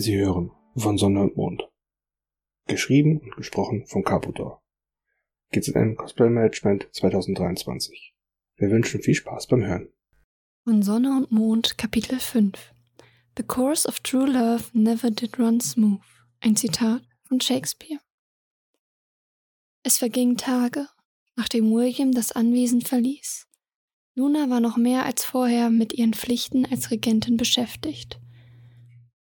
Sie hören von Sonne und Mond. Geschrieben und gesprochen von Caputor. GZM Cosplay Management 2023. Wir wünschen viel Spaß beim Hören. Von Sonne und Mond Kapitel 5 The course of true love never did run smooth. Ein Zitat von Shakespeare. Es vergingen Tage, nachdem William das Anwesen verließ. Luna war noch mehr als vorher mit ihren Pflichten als Regentin beschäftigt.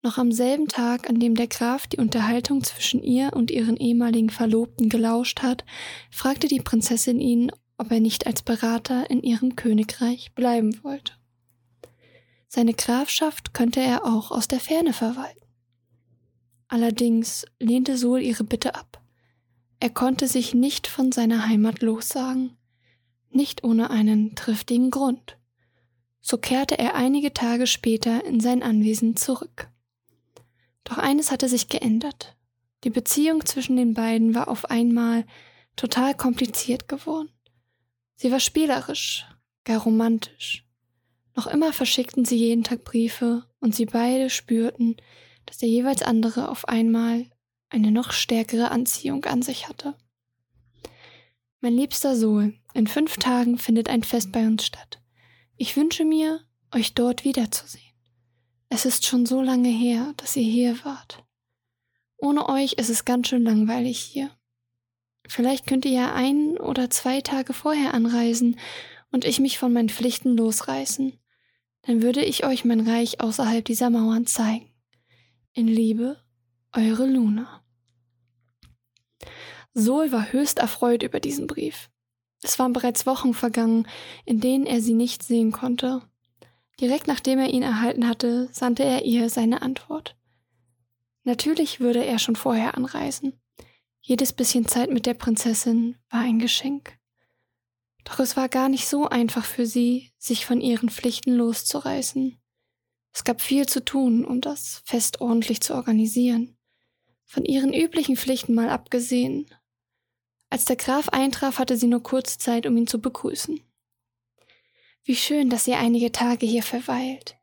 Noch am selben Tag, an dem der Graf die Unterhaltung zwischen ihr und ihren ehemaligen Verlobten gelauscht hat, fragte die Prinzessin ihn, ob er nicht als Berater in ihrem Königreich bleiben wollte. Seine Grafschaft könnte er auch aus der Ferne verwalten. Allerdings lehnte Sol ihre Bitte ab. Er konnte sich nicht von seiner Heimat lossagen, nicht ohne einen triftigen Grund. So kehrte er einige Tage später in sein Anwesen zurück. Doch eines hatte sich geändert. Die Beziehung zwischen den beiden war auf einmal total kompliziert geworden. Sie war spielerisch, gar romantisch. Noch immer verschickten sie jeden Tag Briefe und sie beide spürten, dass der jeweils andere auf einmal eine noch stärkere Anziehung an sich hatte. Mein liebster Sohl, in fünf Tagen findet ein Fest bei uns statt. Ich wünsche mir, euch dort wiederzusehen. Es ist schon so lange her, dass ihr hier wart. Ohne euch ist es ganz schön langweilig hier. Vielleicht könnt ihr ja ein oder zwei Tage vorher anreisen und ich mich von meinen Pflichten losreißen. Dann würde ich euch mein Reich außerhalb dieser Mauern zeigen. In Liebe, eure Luna. Sol war höchst erfreut über diesen Brief. Es waren bereits Wochen vergangen, in denen er sie nicht sehen konnte, Direkt nachdem er ihn erhalten hatte, sandte er ihr seine Antwort. Natürlich würde er schon vorher anreisen. Jedes bisschen Zeit mit der Prinzessin war ein Geschenk. Doch es war gar nicht so einfach für sie, sich von ihren Pflichten loszureißen. Es gab viel zu tun, um das Fest ordentlich zu organisieren. Von ihren üblichen Pflichten mal abgesehen. Als der Graf eintraf, hatte sie nur kurze Zeit, um ihn zu begrüßen. Wie schön, dass ihr einige Tage hier verweilt.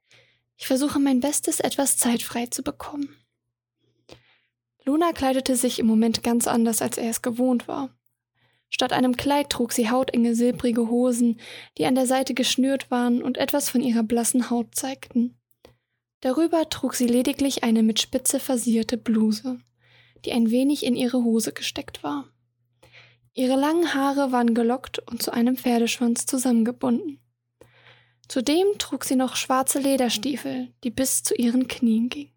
Ich versuche mein Bestes, etwas Zeit frei zu bekommen. Luna kleidete sich im Moment ganz anders, als er es gewohnt war. Statt einem Kleid trug sie hautenge silbrige Hosen, die an der Seite geschnürt waren und etwas von ihrer blassen Haut zeigten. Darüber trug sie lediglich eine mit Spitze versierte Bluse, die ein wenig in ihre Hose gesteckt war. Ihre langen Haare waren gelockt und zu einem Pferdeschwanz zusammengebunden. Zudem trug sie noch schwarze Lederstiefel, die bis zu ihren Knien gingen.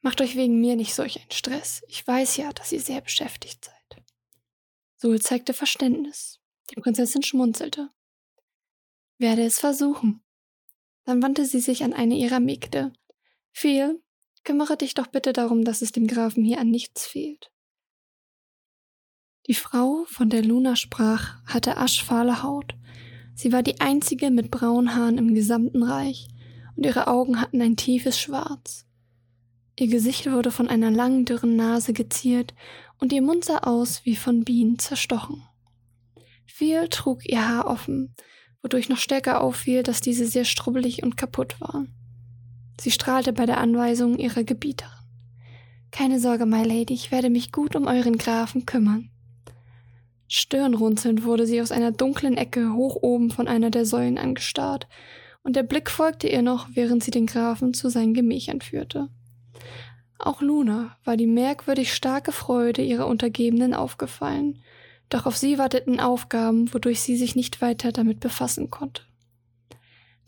Macht euch wegen mir nicht solch einen Stress. Ich weiß ja, dass ihr sehr beschäftigt seid. Sol zeigte Verständnis. Die Prinzessin schmunzelte. Werde es versuchen. Dann wandte sie sich an eine ihrer Mägde. Viel, kümmere dich doch bitte darum, dass es dem Grafen hier an nichts fehlt. Die Frau, von der Luna sprach, hatte aschfahle Haut Sie war die einzige mit braunen Haaren im gesamten Reich, und ihre Augen hatten ein tiefes Schwarz. Ihr Gesicht wurde von einer langen, dürren Nase geziert, und ihr Mund sah aus wie von Bienen zerstochen. Viel trug ihr Haar offen, wodurch noch stärker auffiel, dass diese sehr strubbelig und kaputt waren. Sie strahlte bei der Anweisung ihrer Gebieterin. Keine Sorge, my Lady, ich werde mich gut um euren Grafen kümmern. Stirnrunzelnd wurde sie aus einer dunklen Ecke hoch oben von einer der Säulen angestarrt, und der Blick folgte ihr noch, während sie den Grafen zu seinen Gemächern führte. Auch Luna war die merkwürdig starke Freude ihrer Untergebenen aufgefallen, doch auf sie warteten Aufgaben, wodurch sie sich nicht weiter damit befassen konnte.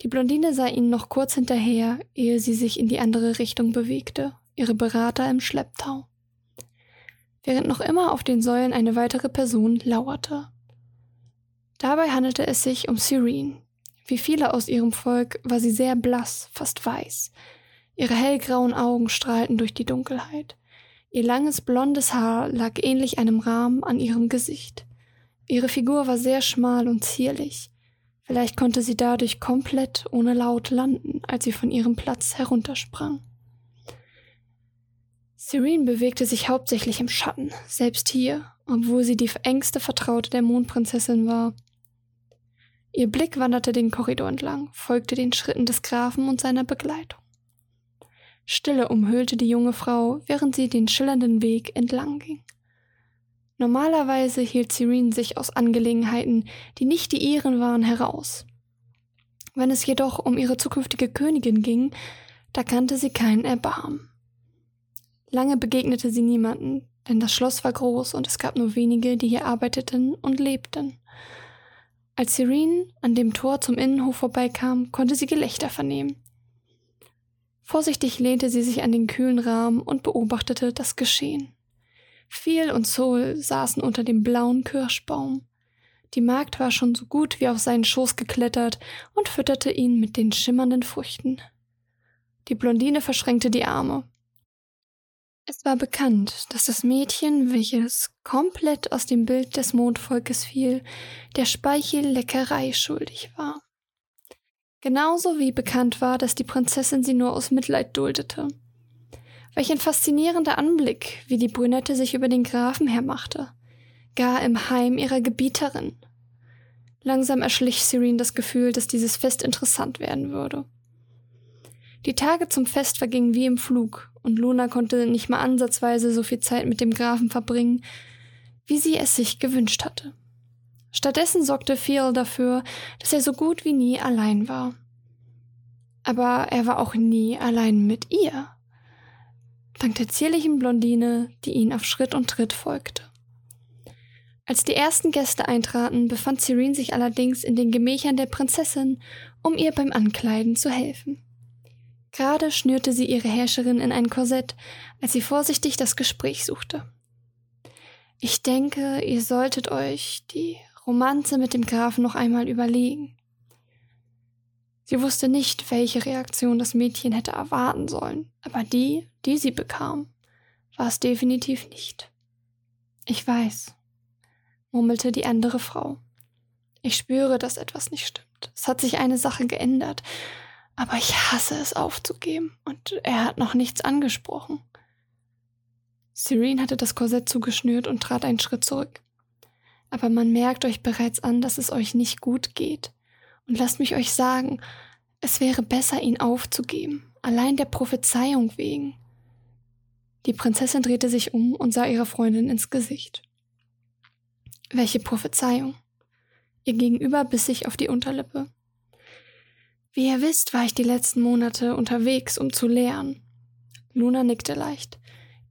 Die Blondine sah ihnen noch kurz hinterher, ehe sie sich in die andere Richtung bewegte, ihre Berater im Schlepptau während noch immer auf den Säulen eine weitere Person lauerte. Dabei handelte es sich um Serene. Wie viele aus ihrem Volk war sie sehr blass, fast weiß. Ihre hellgrauen Augen strahlten durch die Dunkelheit. Ihr langes blondes Haar lag ähnlich einem Rahmen an ihrem Gesicht. Ihre Figur war sehr schmal und zierlich. Vielleicht konnte sie dadurch komplett ohne Laut landen, als sie von ihrem Platz heruntersprang. Serene bewegte sich hauptsächlich im Schatten, selbst hier, obwohl sie die engste Vertraute der Mondprinzessin war. Ihr Blick wanderte den Korridor entlang, folgte den Schritten des Grafen und seiner Begleitung. Stille umhüllte die junge Frau, während sie den schillernden Weg entlang ging. Normalerweise hielt Serene sich aus Angelegenheiten, die nicht die ihren waren, heraus. Wenn es jedoch um ihre zukünftige Königin ging, da kannte sie keinen Erbarmen. Lange begegnete sie niemanden, denn das Schloss war groß und es gab nur wenige, die hier arbeiteten und lebten. Als Serene an dem Tor zum Innenhof vorbeikam, konnte sie Gelächter vernehmen. Vorsichtig lehnte sie sich an den kühlen Rahmen und beobachtete das Geschehen. Phil und Soul saßen unter dem blauen Kirschbaum. Die Magd war schon so gut wie auf seinen Schoß geklettert und fütterte ihn mit den schimmernden Früchten. Die Blondine verschränkte die Arme. Es war bekannt, dass das Mädchen, welches komplett aus dem Bild des Mondvolkes fiel, der Speichelleckerei schuldig war. Genauso wie bekannt war, dass die Prinzessin sie nur aus Mitleid duldete. Welch ein faszinierender Anblick, wie die Brünette sich über den Grafen hermachte, gar im Heim ihrer Gebieterin. Langsam erschlich Serene das Gefühl, dass dieses Fest interessant werden würde. Die Tage zum Fest vergingen wie im Flug, und Luna konnte nicht mal ansatzweise so viel Zeit mit dem Grafen verbringen, wie sie es sich gewünscht hatte. Stattdessen sorgte Phil dafür, dass er so gut wie nie allein war. Aber er war auch nie allein mit ihr. Dank der zierlichen Blondine, die ihn auf Schritt und Tritt folgte. Als die ersten Gäste eintraten, befand Serene sich allerdings in den Gemächern der Prinzessin, um ihr beim Ankleiden zu helfen. Gerade schnürte sie ihre Herrscherin in ein Korsett, als sie vorsichtig das Gespräch suchte. Ich denke, ihr solltet euch die Romanze mit dem Grafen noch einmal überlegen. Sie wusste nicht, welche Reaktion das Mädchen hätte erwarten sollen, aber die, die sie bekam, war es definitiv nicht. Ich weiß, murmelte die andere Frau. Ich spüre, dass etwas nicht stimmt. Es hat sich eine Sache geändert, aber ich hasse es aufzugeben und er hat noch nichts angesprochen. Serene hatte das Korsett zugeschnürt und trat einen Schritt zurück. Aber man merkt euch bereits an, dass es euch nicht gut geht. Und lasst mich euch sagen, es wäre besser, ihn aufzugeben, allein der Prophezeiung wegen. Die Prinzessin drehte sich um und sah ihrer Freundin ins Gesicht. Welche Prophezeiung? Ihr Gegenüber biss sich auf die Unterlippe. Wie ihr wisst, war ich die letzten Monate unterwegs, um zu lehren. Luna nickte leicht.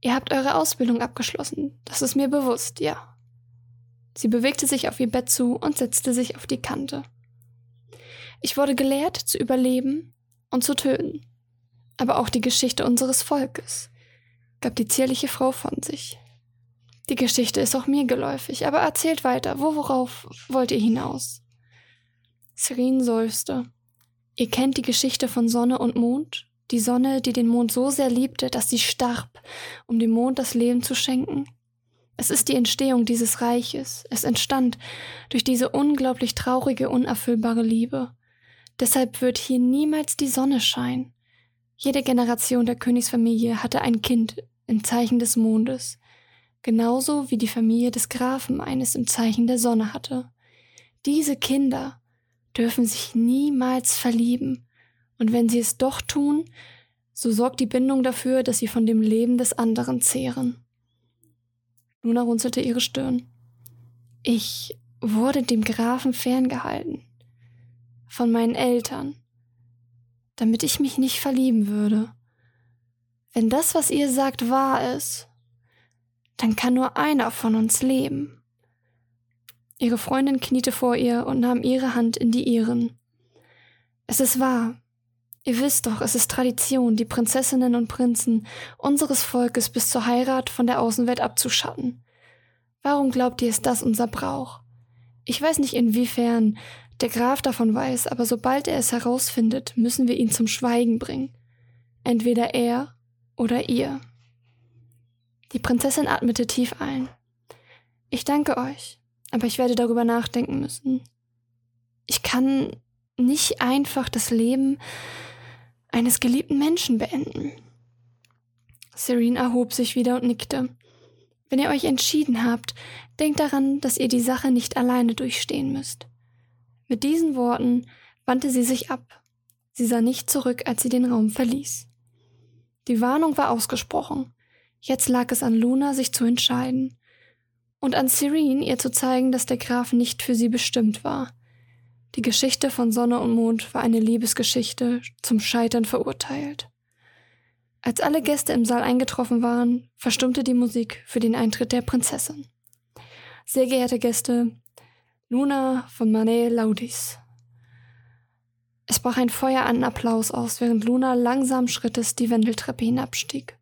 Ihr habt eure Ausbildung abgeschlossen. Das ist mir bewusst, ja. Sie bewegte sich auf ihr Bett zu und setzte sich auf die Kante. Ich wurde gelehrt, zu überleben und zu töten. Aber auch die Geschichte unseres Volkes, gab die zierliche Frau von sich. Die Geschichte ist auch mir geläufig, aber erzählt weiter. Wo, worauf wollt ihr hinaus? Serene seufzte. Ihr kennt die Geschichte von Sonne und Mond? Die Sonne, die den Mond so sehr liebte, dass sie starb, um dem Mond das Leben zu schenken? Es ist die Entstehung dieses Reiches. Es entstand durch diese unglaublich traurige, unerfüllbare Liebe. Deshalb wird hier niemals die Sonne scheinen. Jede Generation der Königsfamilie hatte ein Kind im Zeichen des Mondes, genauso wie die Familie des Grafen eines im Zeichen der Sonne hatte. Diese Kinder dürfen sich niemals verlieben, und wenn sie es doch tun, so sorgt die Bindung dafür, dass sie von dem Leben des anderen zehren. Luna runzelte ihre Stirn. Ich wurde dem Grafen ferngehalten. Von meinen Eltern. Damit ich mich nicht verlieben würde. Wenn das, was ihr sagt, wahr ist, dann kann nur einer von uns leben. Ihre Freundin kniete vor ihr und nahm ihre Hand in die ihren. Es ist wahr. Ihr wisst doch, es ist Tradition, die Prinzessinnen und Prinzen unseres Volkes bis zur Heirat von der Außenwelt abzuschatten. Warum glaubt ihr, ist das unser Brauch? Ich weiß nicht, inwiefern der Graf davon weiß, aber sobald er es herausfindet, müssen wir ihn zum Schweigen bringen. Entweder er oder ihr. Die Prinzessin atmete tief ein. Ich danke euch. Aber ich werde darüber nachdenken müssen. Ich kann nicht einfach das Leben eines geliebten Menschen beenden. Serene erhob sich wieder und nickte. Wenn ihr euch entschieden habt, denkt daran, dass ihr die Sache nicht alleine durchstehen müsst. Mit diesen Worten wandte sie sich ab. Sie sah nicht zurück, als sie den Raum verließ. Die Warnung war ausgesprochen. Jetzt lag es an Luna, sich zu entscheiden. Und an Serene, ihr zu zeigen, dass der Graf nicht für sie bestimmt war. Die Geschichte von Sonne und Mond war eine Liebesgeschichte, zum Scheitern verurteilt. Als alle Gäste im Saal eingetroffen waren, verstummte die Musik für den Eintritt der Prinzessin. Sehr geehrte Gäste, Luna von Manet Laudis. Es brach ein Feuer an Applaus aus, während Luna langsam Schrittes die Wendeltreppe hinabstieg.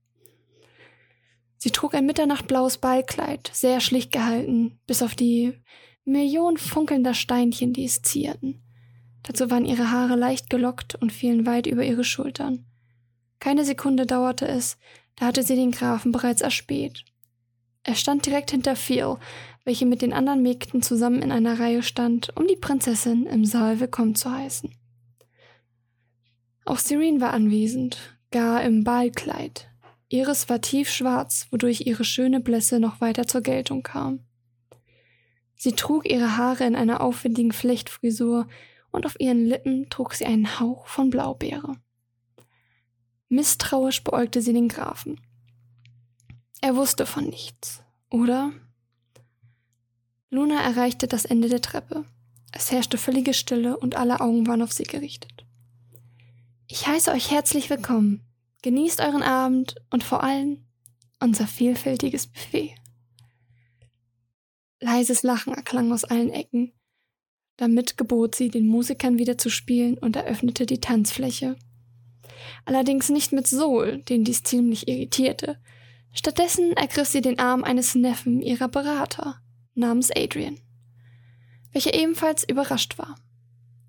Sie trug ein mitternachtblaues Ballkleid, sehr schlicht gehalten, bis auf die Millionen funkelnder Steinchen, die es zierten. Dazu waren ihre Haare leicht gelockt und fielen weit über ihre Schultern. Keine Sekunde dauerte es, da hatte sie den Grafen bereits erspäht. Er stand direkt hinter Phil, welche mit den anderen Mägden zusammen in einer Reihe stand, um die Prinzessin im Saal willkommen zu heißen. Auch Serene war anwesend, gar im Ballkleid. Ihres war tiefschwarz, wodurch ihre schöne Blässe noch weiter zur Geltung kam. Sie trug ihre Haare in einer aufwendigen Flechtfrisur und auf ihren Lippen trug sie einen Hauch von Blaubeere. Misstrauisch beäugte sie den Grafen. Er wusste von nichts, oder? Luna erreichte das Ende der Treppe. Es herrschte völlige Stille und alle Augen waren auf sie gerichtet. Ich heiße euch herzlich willkommen. Genießt euren Abend und vor allem unser vielfältiges Buffet. Leises Lachen erklang aus allen Ecken. Damit gebot sie, den Musikern wieder zu spielen und eröffnete die Tanzfläche. Allerdings nicht mit Sol, den dies ziemlich irritierte. Stattdessen ergriff sie den Arm eines Neffen ihrer Berater, namens Adrian, welcher ebenfalls überrascht war.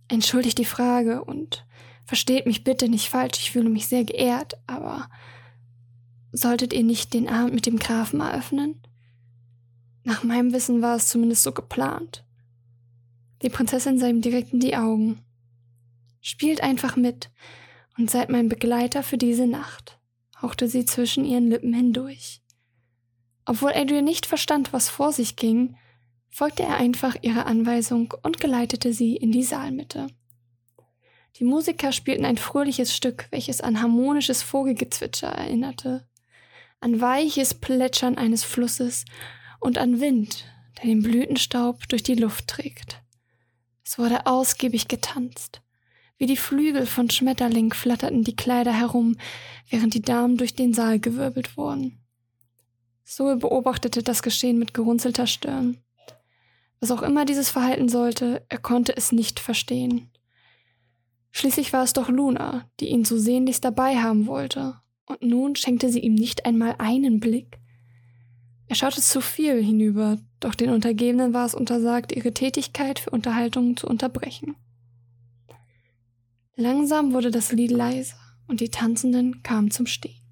Entschuldigt die Frage und Versteht mich bitte nicht falsch, ich fühle mich sehr geehrt, aber solltet ihr nicht den Abend mit dem Grafen eröffnen? Nach meinem Wissen war es zumindest so geplant. Die Prinzessin sah ihm direkt in die Augen. Spielt einfach mit und seid mein Begleiter für diese Nacht, hauchte sie zwischen ihren Lippen hindurch. Obwohl Adrian nicht verstand, was vor sich ging, folgte er einfach ihrer Anweisung und geleitete sie in die Saalmitte. Die Musiker spielten ein fröhliches Stück, welches an harmonisches Vogelgezwitscher erinnerte, an weiches Plätschern eines Flusses und an Wind, der den Blütenstaub durch die Luft trägt. Es wurde ausgiebig getanzt. Wie die Flügel von Schmetterling flatterten die Kleider herum, während die Damen durch den Saal gewirbelt wurden. Zoe beobachtete das Geschehen mit gerunzelter Stirn. Was auch immer dieses Verhalten sollte, er konnte es nicht verstehen. Schließlich war es doch Luna, die ihn so sehnlichst dabei haben wollte, und nun schenkte sie ihm nicht einmal einen Blick. Er schaute zu viel hinüber, doch den Untergebenen war es untersagt, ihre Tätigkeit für Unterhaltung zu unterbrechen. Langsam wurde das Lied leiser und die Tanzenden kamen zum Stehen.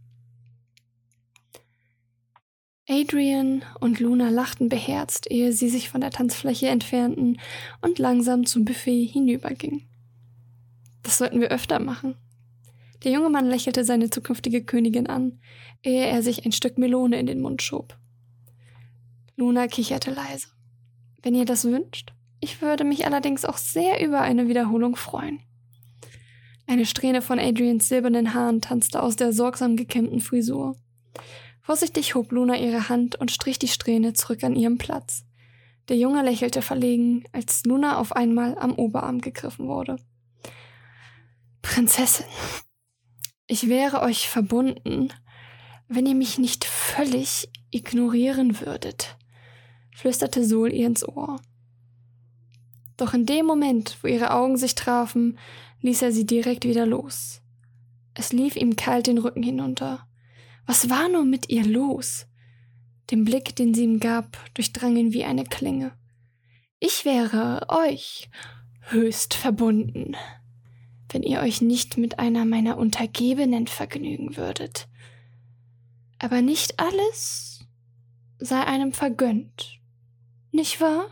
Adrian und Luna lachten beherzt, ehe sie sich von der Tanzfläche entfernten und langsam zum Buffet hinübergingen. Das sollten wir öfter machen. Der junge Mann lächelte seine zukünftige Königin an, ehe er sich ein Stück Melone in den Mund schob. Luna kicherte leise. Wenn ihr das wünscht, ich würde mich allerdings auch sehr über eine Wiederholung freuen. Eine Strähne von Adrians silbernen Haaren tanzte aus der sorgsam gekämmten Frisur. Vorsichtig hob Luna ihre Hand und strich die Strähne zurück an ihrem Platz. Der Junge lächelte verlegen, als Luna auf einmal am Oberarm gegriffen wurde. Prinzessin, ich wäre euch verbunden, wenn ihr mich nicht völlig ignorieren würdet, flüsterte Sol ihr ins Ohr. Doch in dem Moment, wo ihre Augen sich trafen, ließ er sie direkt wieder los. Es lief ihm kalt den Rücken hinunter. Was war nur mit ihr los? Den Blick, den sie ihm gab, durchdrang ihn wie eine Klinge. Ich wäre euch höchst verbunden wenn ihr euch nicht mit einer meiner Untergebenen vergnügen würdet. Aber nicht alles sei einem vergönnt, nicht wahr?